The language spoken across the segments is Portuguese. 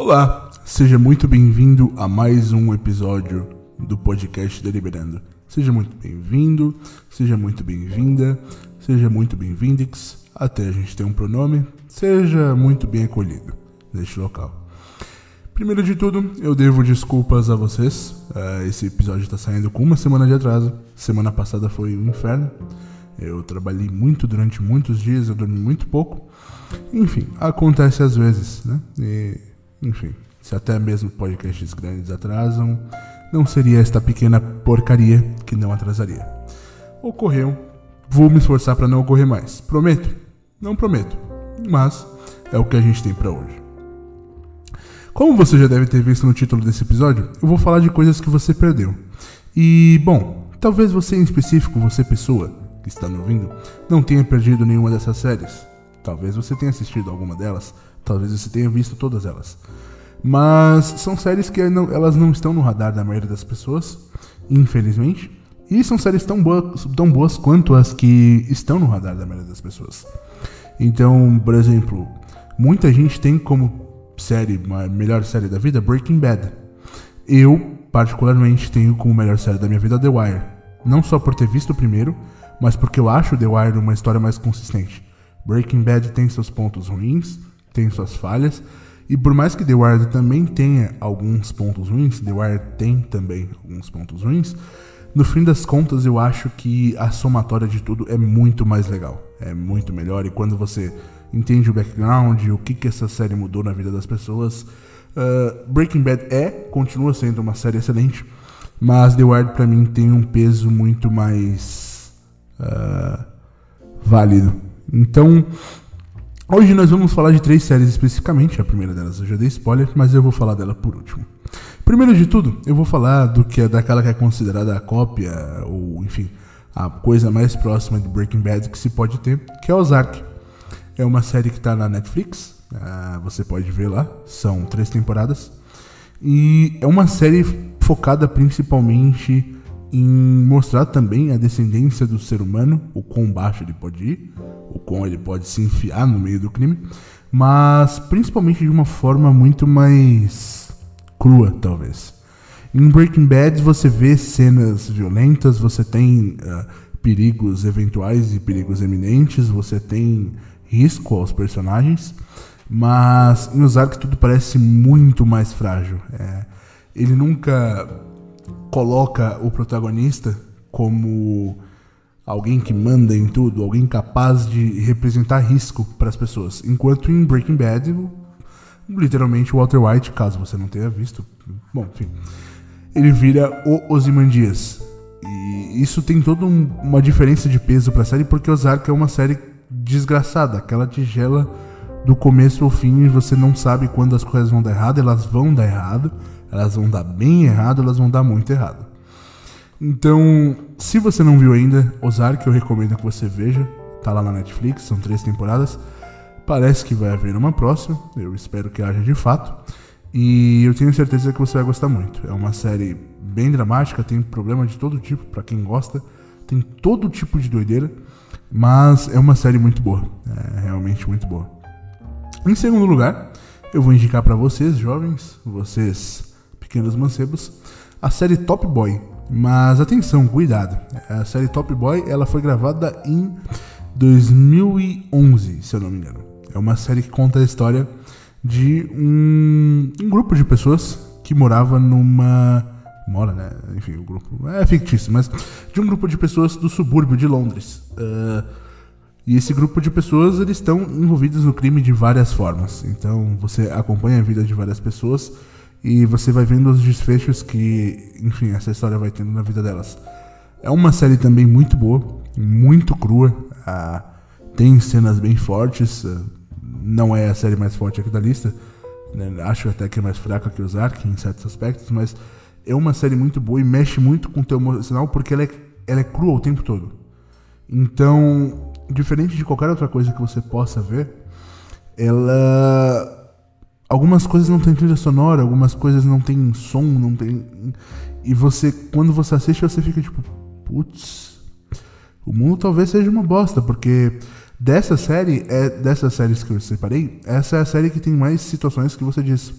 Olá, seja muito bem-vindo a mais um episódio do podcast Deliberando. Seja muito bem-vindo, seja muito bem-vinda, seja muito bem-vindix, até a gente ter um pronome, seja muito bem acolhido neste local. Primeiro de tudo, eu devo desculpas a vocês. Uh, esse episódio está saindo com uma semana de atraso. Semana passada foi um inferno. Eu trabalhei muito durante muitos dias, eu dormi muito pouco. Enfim, acontece às vezes, né? E, enfim, se até mesmo podcasts grandes atrasam, não seria esta pequena porcaria que não atrasaria. Ocorreu, vou me esforçar para não ocorrer mais. Prometo? Não prometo, mas é o que a gente tem para hoje. Como você já deve ter visto no título desse episódio, eu vou falar de coisas que você perdeu. E, bom, talvez você em específico, você pessoa que está me ouvindo, não tenha perdido nenhuma dessas séries. Talvez você tenha assistido alguma delas, talvez você tenha visto todas elas. Mas são séries que não, elas não estão no radar da maioria das pessoas, infelizmente. E são séries tão boas, tão boas quanto as que estão no radar da maioria das pessoas. Então, por exemplo, muita gente tem como série, a melhor série da vida, Breaking Bad. Eu, particularmente, tenho como melhor série da minha vida The Wire. Não só por ter visto o primeiro, mas porque eu acho The Wire uma história mais consistente. Breaking Bad tem seus pontos ruins, tem suas falhas, e por mais que The Wire também tenha alguns pontos ruins, The Wire tem também alguns pontos ruins, no fim das contas eu acho que a somatória de tudo é muito mais legal, é muito melhor, e quando você entende o background, o que, que essa série mudou na vida das pessoas. Uh, Breaking Bad é, continua sendo uma série excelente, mas The Wire para mim tem um peso muito mais uh, válido. Então, hoje nós vamos falar de três séries especificamente. A primeira delas eu já dei spoiler, mas eu vou falar dela por último. Primeiro de tudo, eu vou falar do que é daquela que é considerada a cópia, ou enfim, a coisa mais próxima de Breaking Bad que se pode ter, que é Ozark. É uma série que está na Netflix, uh, você pode ver lá, são três temporadas. E é uma série focada principalmente em mostrar também a descendência do ser humano, o quão baixo ele pode ir, o quão ele pode se enfiar no meio do crime, mas principalmente de uma forma muito mais crua, talvez. Em Breaking Bad você vê cenas violentas, você tem uh, perigos eventuais e perigos eminentes, você tem risco aos personagens, mas em Ozark tudo parece muito mais frágil. É, ele nunca coloca o protagonista como alguém que manda em tudo, alguém capaz de representar risco para as pessoas. Enquanto em Breaking Bad, literalmente Walter White, caso você não tenha visto, bom, enfim, ele vira o Ozymandias. E isso tem toda um, uma diferença de peso para a série, porque Ozark é uma série desgraçada, aquela tigela do começo ao fim você não sabe quando as coisas vão dar errado, elas vão dar errado, elas vão dar bem errado, elas vão dar muito errado. Então, se você não viu ainda, Ozark eu recomendo que você veja, tá lá na Netflix, são três temporadas. Parece que vai haver uma próxima, eu espero que haja de fato. E eu tenho certeza que você vai gostar muito. É uma série bem dramática, tem problema de todo tipo para quem gosta, tem todo tipo de doideira. Mas é uma série muito boa. É realmente muito boa. Em segundo lugar, eu vou indicar para vocês, jovens, vocês pequenos mancebos, a série Top Boy. Mas atenção, cuidado. A série Top Boy ela foi gravada em 2011, se eu não me engano. É uma série que conta a história de um, um grupo de pessoas que morava numa mora, né? Enfim, o grupo é fictício, mas de um grupo de pessoas do subúrbio de Londres. Uh, e esse grupo de pessoas eles estão envolvidos no crime de várias formas. Então você acompanha a vida de várias pessoas e você vai vendo os desfechos que, enfim, essa história vai tendo na vida delas. É uma série também muito boa, muito crua. Uh, tem cenas bem fortes. Uh, não é a série mais forte aqui da lista. Né? Acho até que é mais fraca que o Zark em certos aspectos, mas é uma série muito boa e mexe muito com o teu emocional porque ela é, ela é crua o tempo todo. Então, diferente de qualquer outra coisa que você possa ver, ela. Algumas coisas não tem trilha sonora, algumas coisas não tem som, não tem. E você, quando você assiste, você fica tipo, putz, o mundo talvez seja uma bosta, porque dessa série, é dessas séries que eu separei, essa é a série que tem mais situações que você diz,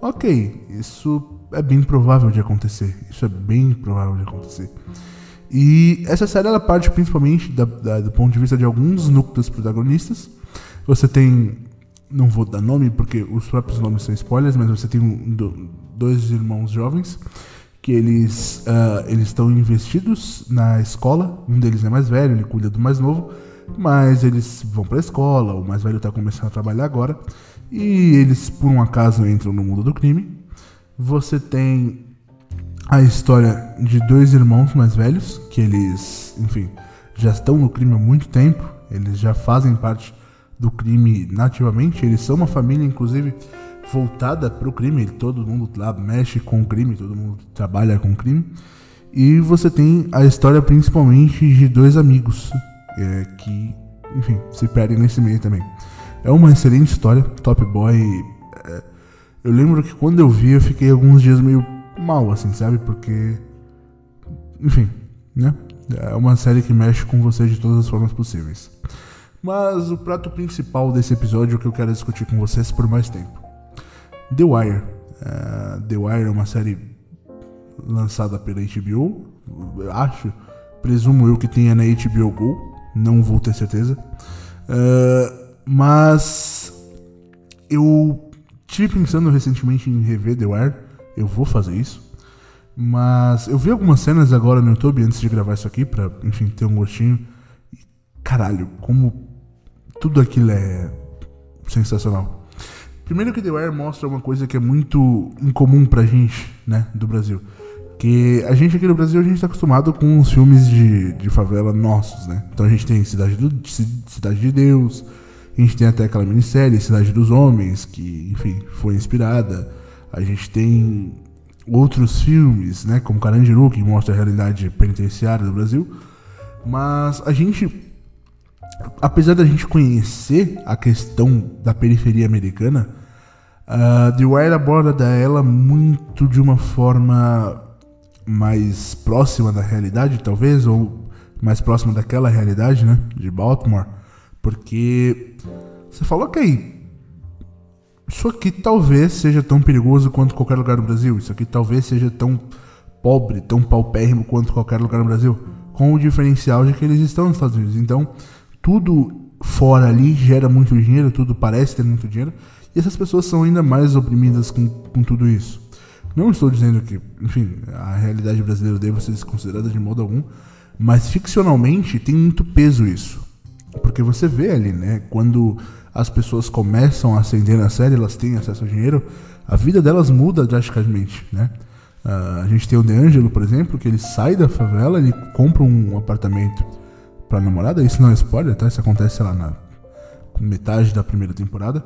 Ok, isso é bem provável de acontecer. Isso é bem provável de acontecer. E essa série ela parte principalmente da, da, do ponto de vista de alguns núcleos protagonistas. Você tem, não vou dar nome porque os próprios nomes são spoilers, mas você tem um, do, dois irmãos jovens que eles uh, eles estão investidos na escola. Um deles é mais velho, ele cuida do mais novo, mas eles vão para a escola. O mais velho está começando a trabalhar agora e eles por um acaso entram no mundo do crime. Você tem a história de dois irmãos mais velhos, que eles, enfim, já estão no crime há muito tempo, eles já fazem parte do crime nativamente, eles são uma família, inclusive, voltada para o crime, todo mundo lá mexe com o crime, todo mundo trabalha com o crime. E você tem a história principalmente de dois amigos é, que, enfim, se perdem nesse meio também. É uma excelente história, Top Boy. É, eu lembro que quando eu vi, eu fiquei alguns dias meio mal, assim, sabe? Porque. Enfim, né? É uma série que mexe com você de todas as formas possíveis. Mas o prato principal desse episódio que eu quero discutir com vocês por mais tempo: The Wire. Uh, The Wire é uma série lançada pela HBO, acho. Presumo eu que tenha na HBO Go, não vou ter certeza. Uh, mas eu tive pensando recentemente em rever The Wire eu vou fazer isso. Mas eu vi algumas cenas agora no YouTube antes de gravar isso aqui, pra, enfim, ter um gostinho. E, caralho, como tudo aquilo é sensacional. Primeiro que The Wire mostra uma coisa que é muito incomum pra gente, né, do Brasil. Que a gente aqui no Brasil, a gente tá acostumado com os filmes de, de favela nossos, né? Então a gente tem Cidade, do, Cidade de Deus, a gente tem até aquela minissérie Cidade dos Homens, que, enfim, foi inspirada. A gente tem outros filmes, né, como Carandiru, que mostra a realidade penitenciária do Brasil. Mas a gente, apesar da gente conhecer a questão da periferia americana, uh, The Wire aborda ela muito de uma forma mais próxima da realidade, talvez, ou mais próxima daquela realidade, né, de Baltimore, porque você falou, ok, isso aqui talvez seja tão perigoso quanto qualquer lugar no Brasil. Isso aqui talvez seja tão pobre, tão paupérrimo quanto qualquer lugar no Brasil. Com o diferencial de que eles estão nos Estados Unidos. Então, tudo fora ali gera muito dinheiro, tudo parece ter muito dinheiro. E essas pessoas são ainda mais oprimidas com, com tudo isso. Não estou dizendo que, enfim, a realidade brasileira deve ser desconsiderada de modo algum, mas ficcionalmente tem muito peso isso. Porque você vê ali, né, quando as pessoas começam a ascender na série, elas têm acesso ao dinheiro, a vida delas muda drasticamente, né? Uh, a gente tem o DeAngelo, por exemplo, que ele sai da favela, ele compra um apartamento pra namorada, isso não é spoiler, tá? Isso acontece lá na metade da primeira temporada.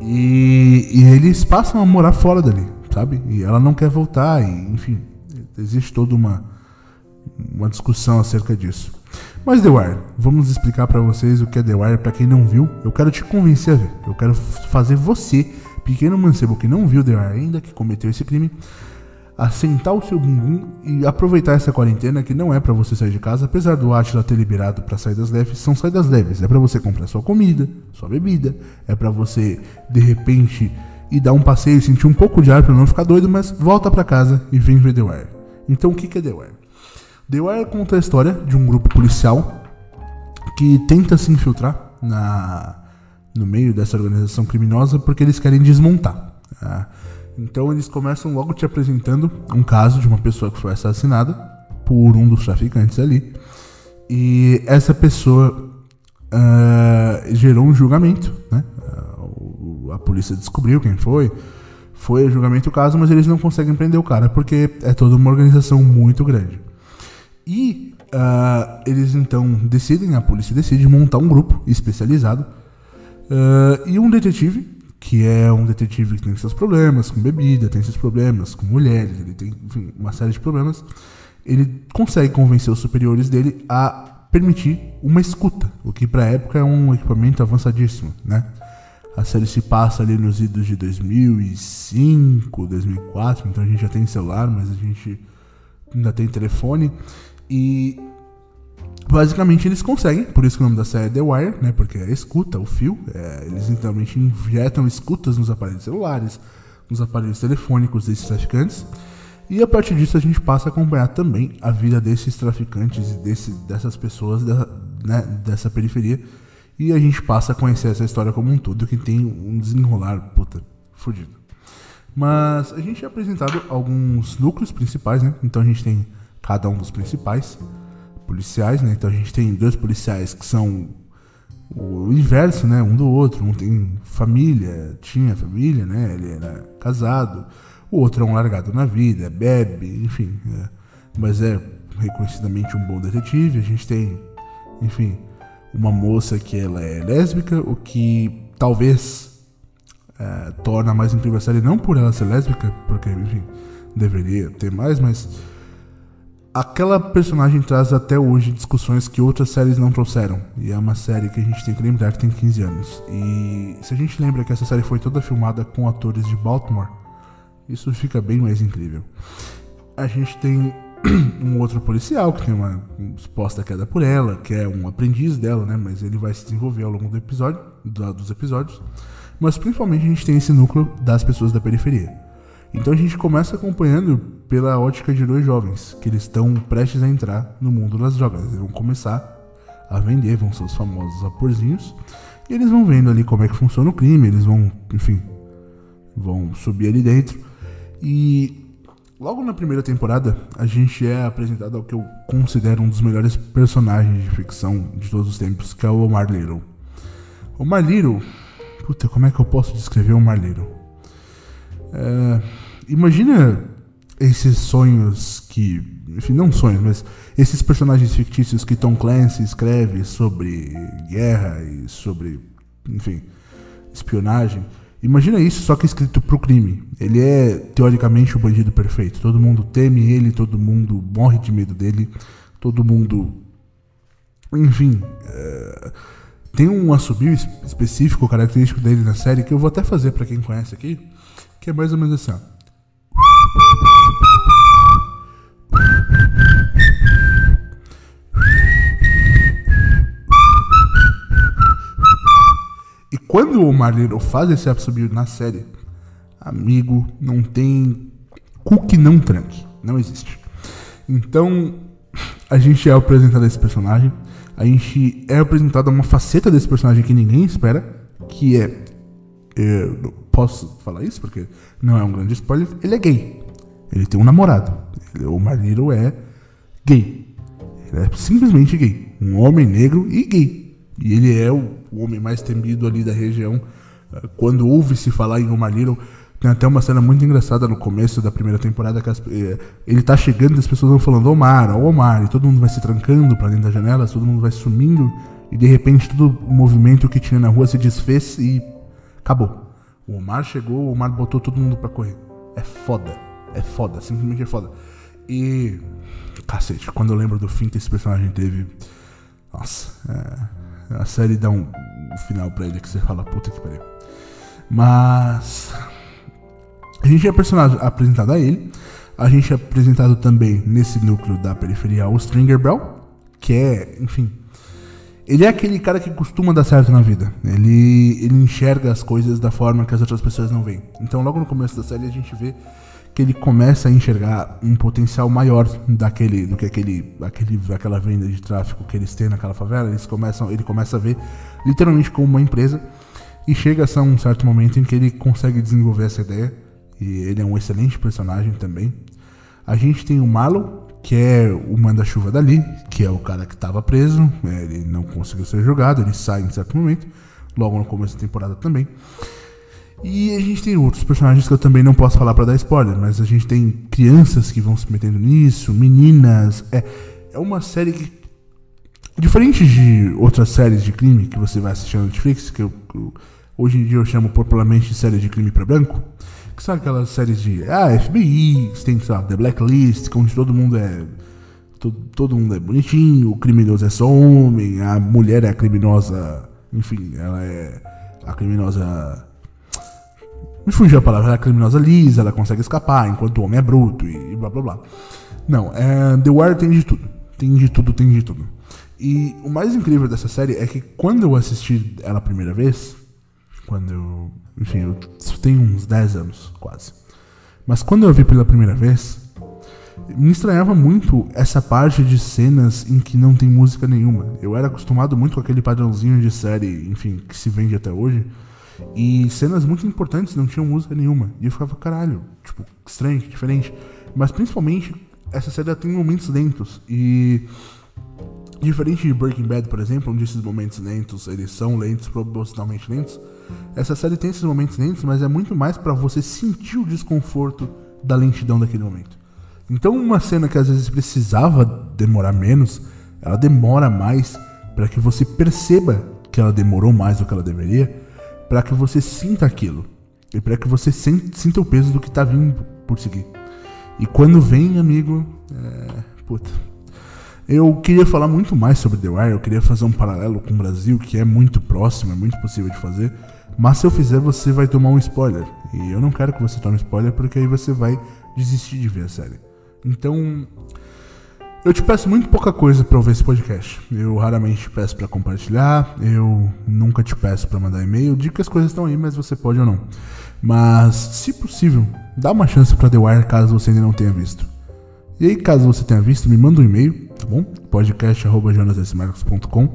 E, e eles passam a morar fora dali, sabe? E ela não quer voltar, e, enfim, existe toda uma, uma discussão acerca disso. Mas The Wire, vamos explicar para vocês o que é The Wire para quem não viu. Eu quero te convencer a ver. Eu quero fazer você, pequeno mancebo que não viu The Wire ainda, que cometeu esse crime, assentar o seu bumbum e aproveitar essa quarentena que não é para você sair de casa, apesar do Atila ter liberado para saídas leves, são saídas leves. É para você comprar sua comida, sua bebida, é para você de repente ir dar um passeio, sentir um pouco de ar para não ficar doido, mas volta para casa e vem ver The Wire. Então o que é The Wire? The Wire conta a história de um grupo policial que tenta se infiltrar na, no meio dessa organização criminosa porque eles querem desmontar. Tá? Então eles começam logo te apresentando um caso de uma pessoa que foi assassinada por um dos traficantes ali. E essa pessoa uh, gerou um julgamento, né? Uh, a polícia descobriu quem foi, foi julgamento o caso, mas eles não conseguem prender o cara porque é toda uma organização muito grande. E uh, eles então decidem, a polícia decide montar um grupo especializado e um detetive, que é um detetive que tem seus problemas com bebida, tem seus problemas com mulheres, ele tem enfim, uma série de problemas, ele consegue convencer os superiores dele a permitir uma escuta, o que para a época é um equipamento avançadíssimo, né? A série se passa ali nos idos de 2005, 2004, então a gente já tem celular, mas a gente ainda tem telefone. E basicamente eles conseguem, por isso que o nome da série é The Wire, né? Porque é escuta, o fio. É, eles literalmente injetam escutas nos aparelhos celulares, nos aparelhos telefônicos desses traficantes. E a partir disso a gente passa a acompanhar também a vida desses traficantes e desse, dessas pessoas da, né, dessa periferia. E a gente passa a conhecer essa história como um todo, que tem um desenrolar, puta, fudido. Mas a gente é apresentado alguns núcleos principais, né? Então a gente tem cada um dos principais policiais, né? Então a gente tem dois policiais que são o inverso, né? Um do outro. Um tem família, tinha família, né? Ele era casado. O outro é um largado na vida, bebe, enfim. É. Mas é reconhecidamente um bom detetive. A gente tem, enfim, uma moça que ela é lésbica, o que talvez é, torna mais incrível a série não por ela ser lésbica, porque, enfim, deveria ter mais, mas aquela personagem traz até hoje discussões que outras séries não trouxeram. E é uma série que a gente tem que lembrar que tem 15 anos. E se a gente lembra que essa série foi toda filmada com atores de Baltimore, isso fica bem mais incrível. A gente tem um outro policial que tem uma suposta queda por ela, que é um aprendiz dela, né? Mas ele vai se desenvolver ao longo do episódio, dos episódios. Mas principalmente a gente tem esse núcleo das pessoas da periferia. Então a gente começa acompanhando pela ótica de dois jovens, que eles estão prestes a entrar no mundo das drogas. Eles vão começar a vender, vão ser os famosos vaporzinhos, e eles vão vendo ali como é que funciona o crime, eles vão, enfim, vão subir ali dentro. E logo na primeira temporada, a gente é apresentado ao que eu considero um dos melhores personagens de ficção de todos os tempos, que é o Omar Little. Omar Little, puta, como é que eu posso descrever o Omar Little? É, imagina esses sonhos que. Enfim, não sonhos, mas esses personagens fictícios que Tom Clancy escreve sobre guerra e sobre. Enfim, espionagem. Imagina isso, só que escrito pro crime. Ele é, teoricamente, o bandido perfeito. Todo mundo teme ele, todo mundo morre de medo dele, todo mundo. Enfim. É, tem um assobio específico, característico dele na série, que eu vou até fazer para quem conhece aqui, que é mais ou menos assim, ó. E quando o Marlero faz esse assobio na série, amigo, não tem cu que não tranque. Não existe. Então, a gente é apresentado a esse personagem. A gente é apresentado a uma faceta desse personagem que ninguém espera. Que é. Eu posso falar isso porque não é um grande spoiler. Ele é gay. Ele tem um namorado. o Marlero é gay. Ele é simplesmente gay. Um homem negro e gay. E ele é o, homem mais temido ali da região. Ah, quando ouve-se falar em Omar Little, tem até uma cena muito engraçada no começo da primeira temporada que as, eh, ele tá chegando e as pessoas vão falando Omar, Omar, e todo mundo vai se trancando para dentro das janelas, todo mundo vai sumindo, e de repente todo o movimento que tinha na rua se desfez e acabou. O Omar chegou, o Omar botou todo mundo para correr. É foda, é foda, simplesmente é foda. E. Cacete, quando eu lembro do fim que esse personagem teve. Nossa, é, a série dá um, um final pra ele que você fala, puta que pariu. Mas. A gente é personagem apresentado a ele. A gente é apresentado também nesse núcleo da periferia o Stringer Bell, que é, enfim. Ele é aquele cara que costuma dar certo na vida. Ele, ele enxerga as coisas da forma que as outras pessoas não veem. Então, logo no começo da série, a gente vê que ele começa a enxergar um potencial maior daquele, do que aquele, aquele, aquela venda de tráfico que eles têm naquela favela. Eles começam, ele começa a ver literalmente como uma empresa e chega a um certo momento em que ele consegue desenvolver essa ideia e ele é um excelente personagem também. A gente tem o Malo, que é o manda-chuva dali, que é o cara que estava preso, é, ele não conseguiu ser jogado, ele sai em certo momento, logo no começo da temporada também. E a gente tem outros personagens que eu também não posso falar para dar spoiler, mas a gente tem crianças que vão se metendo nisso, meninas. É, é uma série que. Diferente de outras séries de crime que você vai assistir na Netflix, que eu, eu, hoje em dia eu chamo popularmente de série de crime para branco, que são aquelas séries de ah, FBI, tem sabe, The Blacklist, onde todo mundo é. Todo, todo mundo é bonitinho, o criminoso é só homem, a mulher é a criminosa. Enfim, ela é a criminosa me fugiu a palavra, ela é criminosa lisa, ela consegue escapar, enquanto o homem é bruto e blá blá blá. Não, é, The Wire tem de tudo. Tem de tudo, tem de tudo. E o mais incrível dessa série é que quando eu assisti ela a primeira vez, Quando eu. Enfim, eu tenho uns 10 anos, quase. Mas quando eu vi pela primeira vez, me estranhava muito essa parte de cenas em que não tem música nenhuma. Eu era acostumado muito com aquele padrãozinho de série, enfim, que se vende até hoje. E cenas muito importantes não tinham música nenhuma. E eu ficava, caralho, tipo, estranho, diferente. Mas principalmente, essa série tem momentos lentos. E. Diferente de Breaking Bad, por exemplo, onde esses momentos lentos, eles são lentos, propositalmente lentos. Essa série tem esses momentos lentos, mas é muito mais para você sentir o desconforto da lentidão daquele momento. Então, uma cena que às vezes precisava demorar menos, ela demora mais para que você perceba que ela demorou mais do que ela deveria, para que você sinta aquilo e para que você sinta o peso do que tá vindo por seguir. E quando vem, amigo, é... puta. Eu queria falar muito mais sobre The Wire, eu queria fazer um paralelo com o Brasil, que é muito próximo, é muito possível de fazer. Mas se eu fizer, você vai tomar um spoiler. E eu não quero que você tome spoiler, porque aí você vai desistir de ver a série. Então, eu te peço muito pouca coisa para ouvir esse podcast. Eu raramente te peço para compartilhar, eu nunca te peço para mandar e-mail. Digo que as coisas estão aí, mas você pode ou não. Mas, se possível, dá uma chance para The Wire caso você ainda não tenha visto. E aí, caso você tenha visto, me manda um e-mail, tá bom? podcast.jonasmarcos.com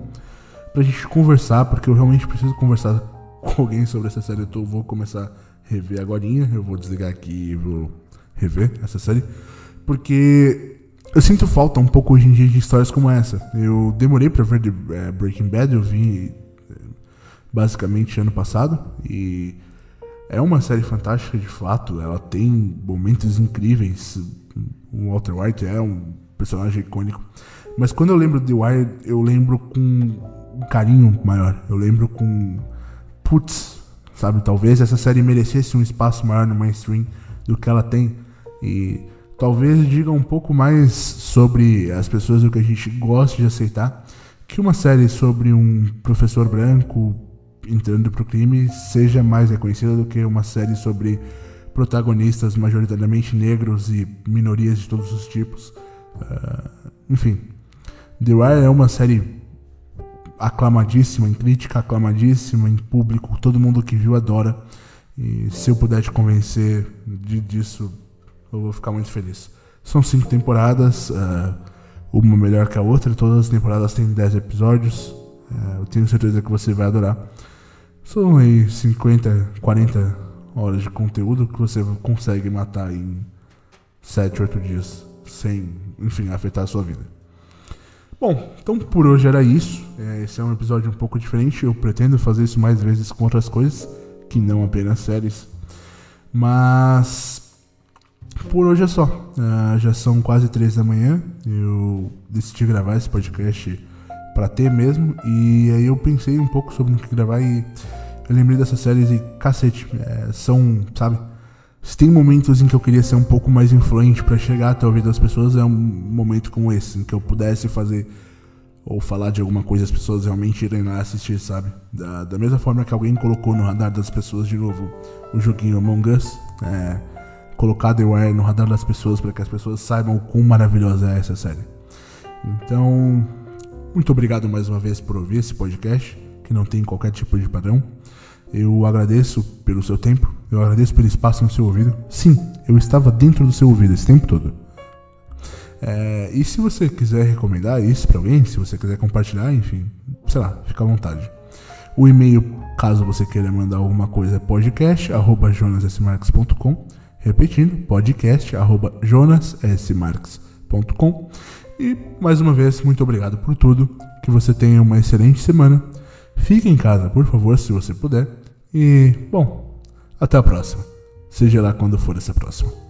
pra gente conversar, porque eu realmente preciso conversar com alguém sobre essa série. Eu tô, vou começar a rever agora. Eu vou desligar aqui e vou rever essa série. Porque eu sinto falta um pouco hoje em dia de histórias como essa. Eu demorei para ver The, é, Breaking Bad, eu vi é, basicamente ano passado. E é uma série fantástica de fato. Ela tem momentos incríveis. O Walter White é um personagem icônico. Mas quando eu lembro de The Wire, eu lembro com um carinho maior. Eu lembro com. Putz, sabe? Talvez essa série merecesse um espaço maior no mainstream do que ela tem. E talvez diga um pouco mais sobre as pessoas do que a gente gosta de aceitar que uma série sobre um professor branco entrando pro crime seja mais reconhecida do que uma série sobre protagonistas majoritariamente negros e minorias de todos os tipos. Uh, enfim, The Wire é uma série aclamadíssima, em crítica aclamadíssima, em público, todo mundo que viu adora. E se eu puder te convencer de, disso, eu vou ficar muito feliz. São cinco temporadas, uh, uma melhor que a outra, todas as temporadas têm 10 episódios. Uh, eu tenho certeza que você vai adorar. São aí 50, 40 horas de conteúdo que você consegue matar em 7, 8 dias, sem, enfim, afetar a sua vida. Bom, então por hoje era isso. É, esse é um episódio um pouco diferente. Eu pretendo fazer isso mais vezes com outras coisas, que não apenas séries. Mas por hoje é só. Uh, já são quase três da manhã. Eu decidi gravar esse podcast para ter mesmo. E aí eu pensei um pouco sobre o que gravar e eu lembrei dessas séries e cacete. É, são, sabe? Se tem momentos em que eu queria ser um pouco mais influente para chegar até o ouvido das pessoas, é um momento como esse, em que eu pudesse fazer ou falar de alguma coisa as pessoas realmente irem lá assistir, sabe? Da, da mesma forma que alguém colocou no radar das pessoas de novo o joguinho Among Us. É, colocar The Wire no radar das pessoas para que as pessoas saibam o quão maravilhosa é essa série. Então, muito obrigado mais uma vez por ouvir esse podcast, que não tem qualquer tipo de padrão. Eu agradeço pelo seu tempo, eu agradeço pelo espaço no seu ouvido. Sim, eu estava dentro do seu ouvido esse tempo todo. É, e se você quiser recomendar isso para alguém, se você quiser compartilhar, enfim, sei lá, fica à vontade. O e-mail, caso você queira mandar alguma coisa, é podcast.jonasmarques.com. Repetindo, podcast arroba jonassmarques.com. E mais uma vez, muito obrigado por tudo. Que você tenha uma excelente semana. Fique em casa, por favor, se você puder. E, bom, até a próxima. Seja lá quando for essa próxima.